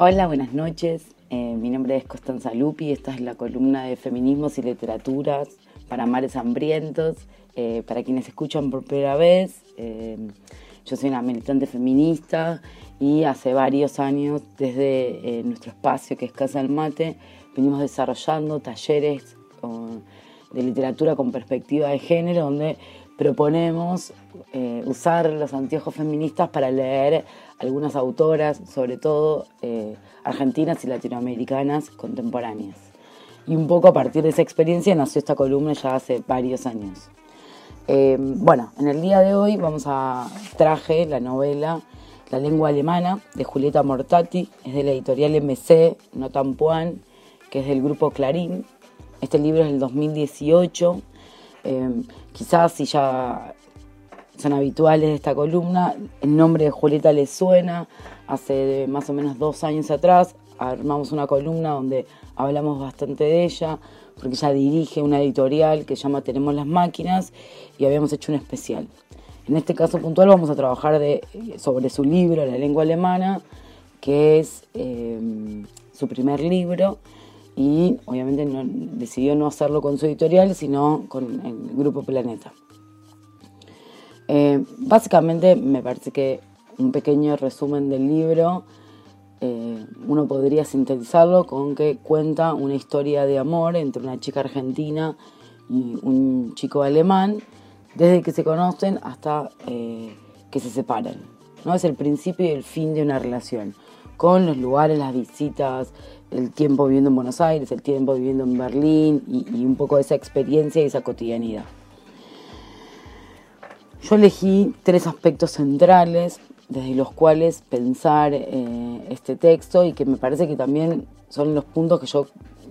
Hola, buenas noches. Eh, mi nombre es Constanza Lupi. Esta es la columna de Feminismos y Literaturas para Mares Hambrientos. Eh, para quienes escuchan por primera vez, eh, yo soy una militante feminista y hace varios años, desde nuestro espacio que es Casa del Mate, venimos desarrollando talleres de literatura con perspectiva de género, donde proponemos usar los anteojos feministas para leer algunas autoras, sobre todo eh, argentinas y latinoamericanas contemporáneas. Y un poco a partir de esa experiencia nació esta columna ya hace varios años. Eh, bueno, en el día de hoy vamos a traje la novela La lengua alemana de Julieta Mortati, es de la editorial MC, no Tampuan, que es del grupo Clarín. Este libro es del 2018. Eh, quizás si ya son habituales de esta columna. El nombre de Julieta les suena. Hace más o menos dos años atrás armamos una columna donde hablamos bastante de ella, porque ella dirige una editorial que llama Tenemos las máquinas y habíamos hecho un especial. En este caso puntual vamos a trabajar sobre su libro, La lengua alemana, que es eh, su primer libro y obviamente decidió no hacerlo con su editorial, sino con el Grupo Planeta. Eh, básicamente me parece que un pequeño resumen del libro, eh, uno podría sintetizarlo con que cuenta una historia de amor entre una chica argentina y un chico alemán, desde que se conocen hasta eh, que se separan. ¿no? Es el principio y el fin de una relación, con los lugares, las visitas, el tiempo viviendo en Buenos Aires, el tiempo viviendo en Berlín y, un poco de esa experiencia y esa cotidianidad. Yo elegí tres aspectos centrales desde los cuales pensar eh, este texto y que me parece que también son los puntos que yo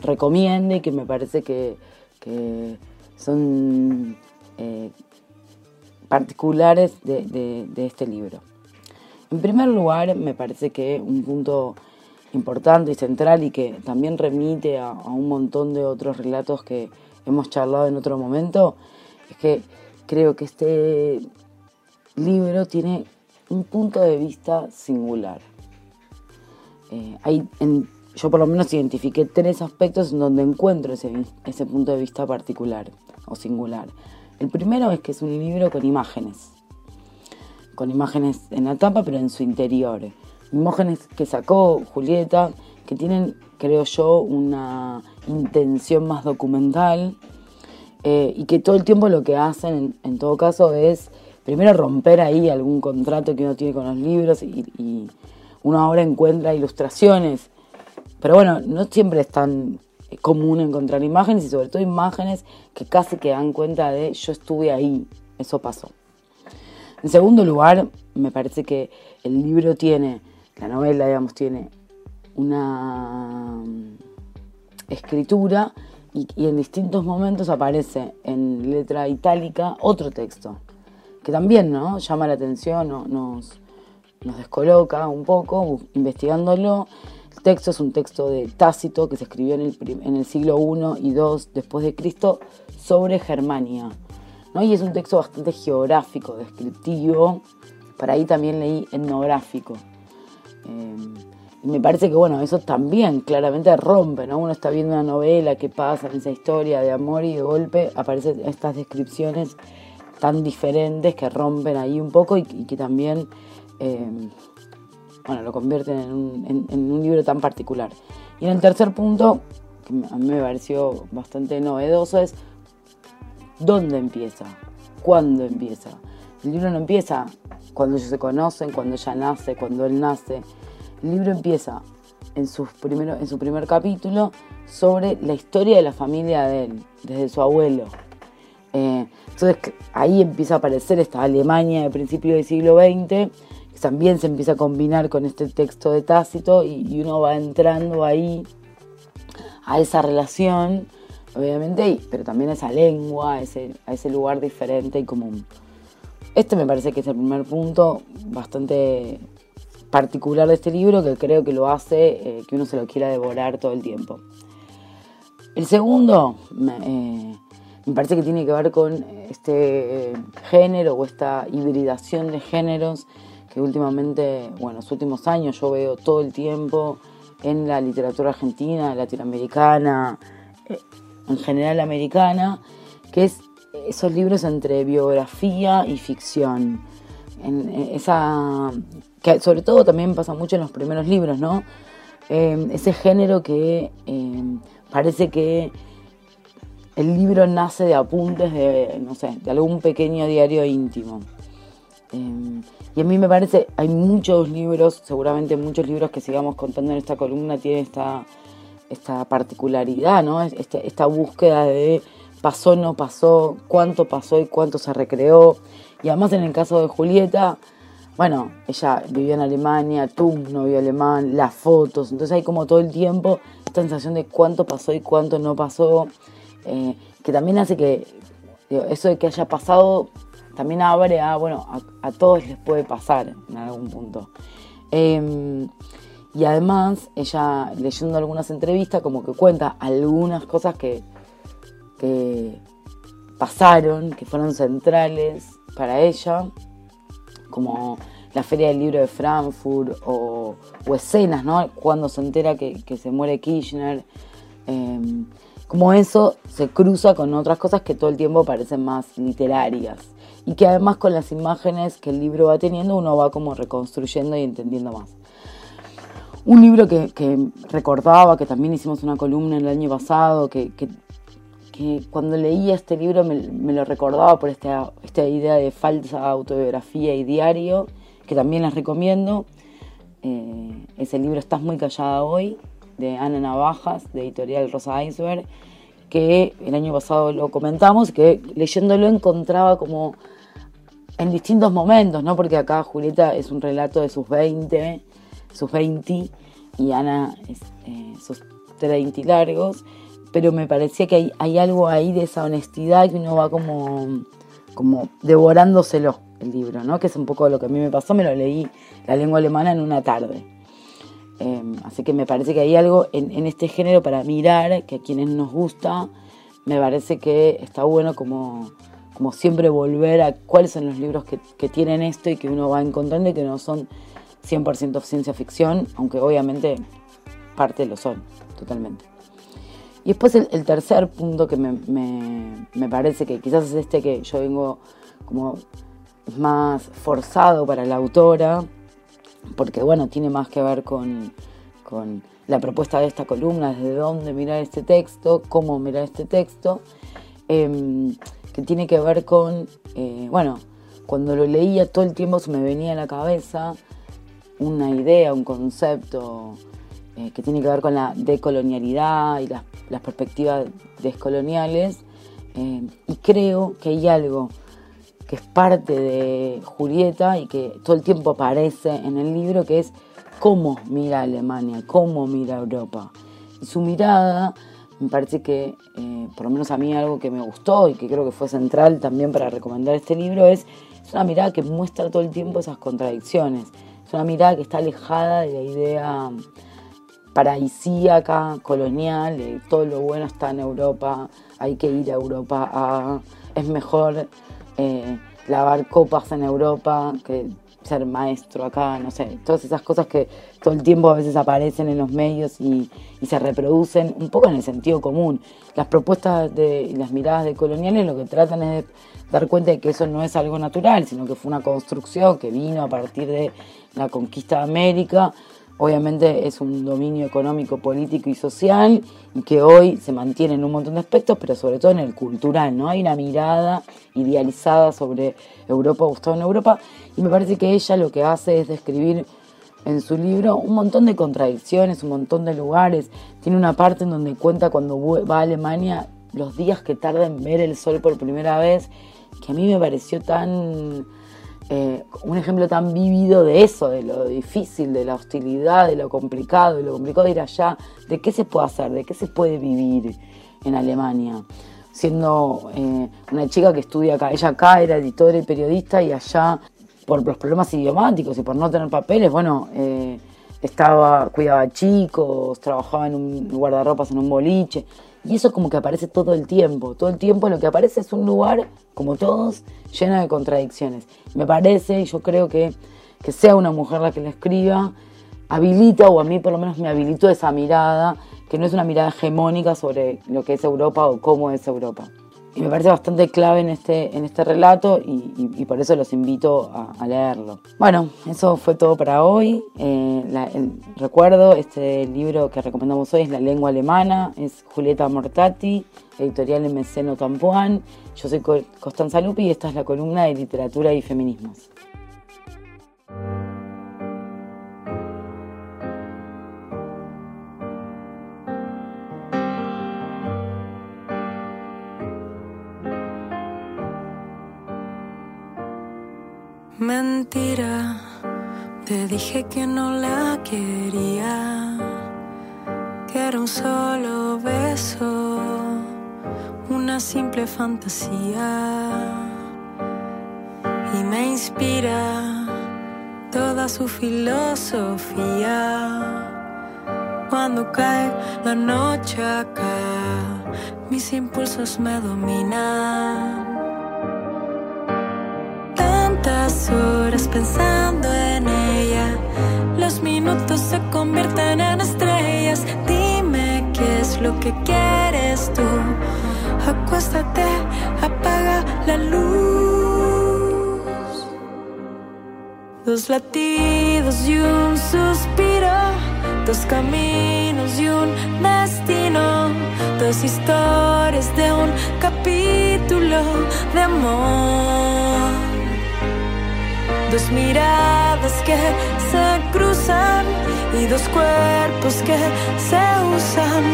recomiendo y que me parece que, son eh, particulares de, este libro. En primer lugar, me parece que un punto importante y central y que también remite a un montón de otros relatos que hemos charlado en otro momento, es que creo que este libro tiene un punto de vista singular. Eh, yo por lo menos identifiqué tres aspectos en donde encuentro ese, ese punto de vista particular o singular. El primero es que es un libro con imágenes, con imágenes en la tapa pero en su interior. Imágenes que sacó Julieta, que tienen, creo yo, una intención más documental eh, y que todo el tiempo lo que hacen, en, todo caso, es primero romper ahí algún contrato que uno tiene con los libros y, uno ahora encuentra ilustraciones. Pero bueno, no siempre es tan común encontrar imágenes y sobre todo imágenes que casi que dan cuenta de yo estuve ahí, eso pasó. En segundo lugar, me parece que el libro tiene, la novela, digamos, tiene una mm, escritura y, en distintos momentos aparece en letra itálica otro texto, que también ¿no? llama la atención, nos, nos descoloca un poco investigándolo. El texto es un texto de Tácito que se escribió en el, en el siglo I y II después de Cristo sobre Germania. ¿No? Y es un texto bastante geográfico, descriptivo. Por ahí también leí etnográfico. Eh, y me parece que, bueno, eso también claramente rompe, ¿no? Uno está viendo una novela que pasa en esa historia de amor y de golpe aparecen estas descripciones tan diferentes que rompen ahí un poco y, que también, eh, bueno, lo convierten en un, en un libro tan particular. Y en el tercer punto, que a mí me pareció bastante novedoso, es dónde empieza, cuándo empieza. El libro no empieza cuando ellos se conocen, cuando ella nace, cuando él nace el libro empieza en, su primer capítulo sobre la historia de la familia de él, desde su abuelo. Eh, entonces ahí empieza a aparecer esta Alemania de principios del siglo XX, que también se empieza a combinar con este texto de Tácito y, uno va entrando ahí a esa relación, obviamente, pero también a esa lengua, a ese, a ese lugar diferente y común. Este me parece que es el primer punto bastante particular de este libro que creo que lo hace eh, que uno se lo quiera devorar todo el tiempo. El segundo eh, me, parece que tiene que ver con este eh, género o esta hibridación de géneros que últimamente, bueno, los últimos años yo veo todo el tiempo en la literatura argentina, latinoamericana, eh, en general americana, que es esos libros entre biografía y ficción. En esa, que sobre todo también pasa mucho en los primeros libros, ¿no? Eh, ese género que eh, parece que el libro nace de apuntes de, no sé, de algún pequeño diario íntimo. y a mí me parece, hay muchos libros, seguramente muchos libros que sigamos contando en esta columna tienen esta, esta particularidad, ¿no? Este, esta búsqueda de pasó, no pasó, cuánto pasó y cuánto se recreó. Y además en el caso de Julieta, bueno, ella vivió en Alemania, tú no vivió alemán, las fotos, entonces hay como todo el tiempo esta sensación de cuánto pasó y cuánto no pasó, eh, que también hace que eso de que haya pasado también abre a, bueno, a, todos les puede pasar en algún punto. Em, y además, ella leyendo algunas entrevistas, como que cuenta algunas cosas que que pasaron, que fueron centrales para ella, como la Feria del Libro de Frankfurt o, escenas, ¿no? Cuando se entera que, se muere Kirchner. Em, como eso se cruza con otras cosas que todo el tiempo parecen más literarias y que además con las imágenes que el libro va teniendo uno va como reconstruyendo y entendiendo más. Un libro que, recordaba, que también hicimos una columna el año pasado, que, cuando leía este libro me, lo recordaba por esta, idea de falsa autobiografía y diario, que también les recomiendo. Eh, ese libro Estás muy callada hoy, de Ana Navajas, de editorial Rosa Iceberg, que el año pasado lo comentamos, que leyéndolo encontraba como en distintos momentos, ¿no? Porque acá Julieta es un relato de sus 20, sus 20, y Ana eh, sus 30 largos pero me parecía que hay, algo ahí de esa honestidad que uno va como, como devorándoselo el libro, ¿no? Que es un poco lo que a mí me pasó, me lo leí la lengua alemana en una tarde. Em, así que me parece que hay algo en, este género para mirar, que a quienes nos gusta, me parece que está bueno como, como siempre volver a cuáles son los libros que, que tienen esto y que uno va encontrando y que no son 100% ciencia ficción, aunque obviamente parte lo son, totalmente. Y después el, tercer punto que me, parece que quizás es este que yo vengo como más forzado para la autora, porque bueno, tiene más que ver con, la propuesta de esta columna, desde dónde mirar este texto, cómo mirar este texto, em, que tiene que ver con, eh, bueno, cuando lo leía todo el tiempo se me venía a la cabeza una idea, un concepto eh, que tiene que ver con la decolonialidad y las, perspectivas descoloniales. Eh, y creo que hay algo que es parte de Julieta y que todo el tiempo aparece en el libro, que es cómo mira Alemania, cómo mira Europa. Y su mirada, me parece que, eh, por lo menos a mí algo que me gustó y que creo que fue central también para recomendar este libro, es, es una mirada que muestra todo el tiempo esas contradicciones. Es una mirada que está alejada de la idea paradisíaca, colonial, todo lo bueno está en Europa, hay que ir a Europa, es mejor eh, lavar copas en Europa que ser maestro acá, no sé, todas esas cosas que todo el tiempo a veces aparecen en los medios y, se reproducen un poco en el sentido común. Las propuestas de, las miradas de coloniales lo que tratan es de dar cuenta de que eso no es algo natural, sino que fue una construcción que vino a partir de la conquista de América Obviamente es un dominio económico, político y social y que hoy se mantiene en un montón de aspectos, pero sobre todo en el cultural, ¿no? Hay una mirada idealizada sobre Europa, Gustavo en Europa, y me parece que ella lo que hace es describir en su libro un montón de contradicciones, un montón de lugares. Tiene una parte en donde cuenta cuando va a Alemania los días que tarda en ver el sol por primera vez, que a mí me pareció tan eh, un ejemplo tan vívido de eso, de lo difícil, de la hostilidad, de lo complicado, de lo complicado de ir allá, de qué se puede hacer, de qué se puede vivir en Alemania. Siendo eh, una chica que estudia acá, ella acá era editora y periodista y allá por los problemas idiomáticos y por no tener papeles, bueno, eh, estaba, cuidaba chicos, trabajaba en un guardarropas en un boliche. Y eso como que aparece todo el tiempo. Todo el tiempo lo que aparece es un lugar, como todos, lleno de contradicciones. Me parece, y yo creo que que sea una mujer la que le escriba, habilita, o a mí por lo menos me habilitó esa mirada, que no es una mirada hegemónica sobre lo que es Europa o cómo es Europa y me parece bastante clave en este, en este relato y, por eso los invito a, leerlo. Bueno, eso fue todo para hoy. Eh, recuerdo, este libro que recomendamos hoy es La lengua alemana, es Julieta Mortati, editorial en Meceno Tampuán. Yo soy Constanza Lupi y esta es la columna de literatura y feminismos. Te dije que no la quería, que era un solo beso, una simple fantasía. Y me inspira toda su filosofía. Cuando cae la noche acá, mis impulsos me dominan horas pensando en ella. Los minutos se convierten en estrellas. Dime qué es lo que quieres tú. Acuéstate, apaga la luz. Dos latidos y un suspiro. Dos caminos y un destino. Dos historias de un capítulo de amor Dos miradas que se cruzan y dos cuerpos que se usan.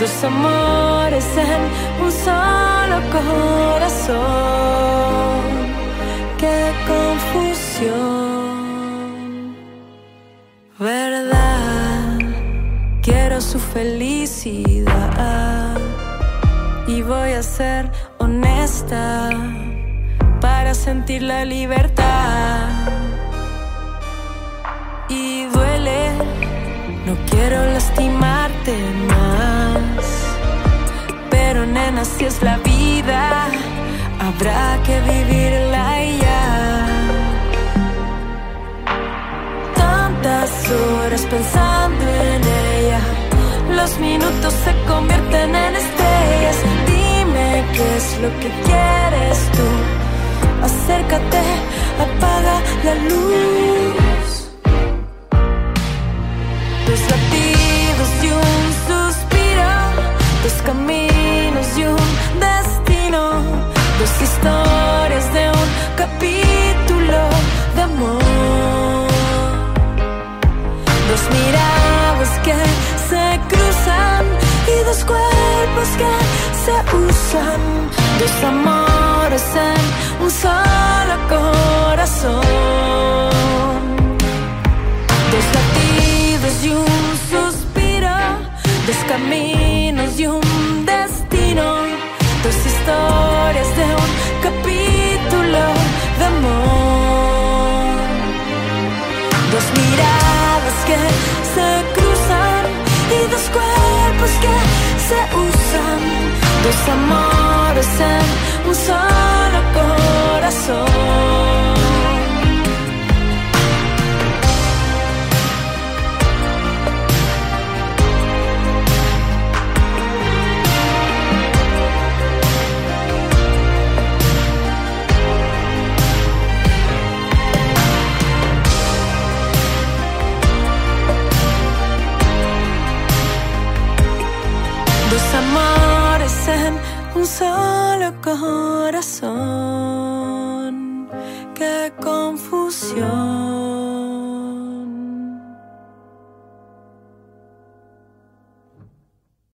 Dos amores en un solo corazón. Qué confusión. ¿Verdad? Quiero su felicidad y voy a ser honesta sentir la libertad. Y duele, no quiero lastimarte más. Pero nena, si es la vida, habrá que vivirla ya. Tantas horas pensando en ella, los minutos se convierten en estrellas. Dime qué es lo que quieres tú acércate, apaga la luz. Dos latidos y un suspiro, dos caminos y un destino, dos historias de un capítulo de amor. Corazón.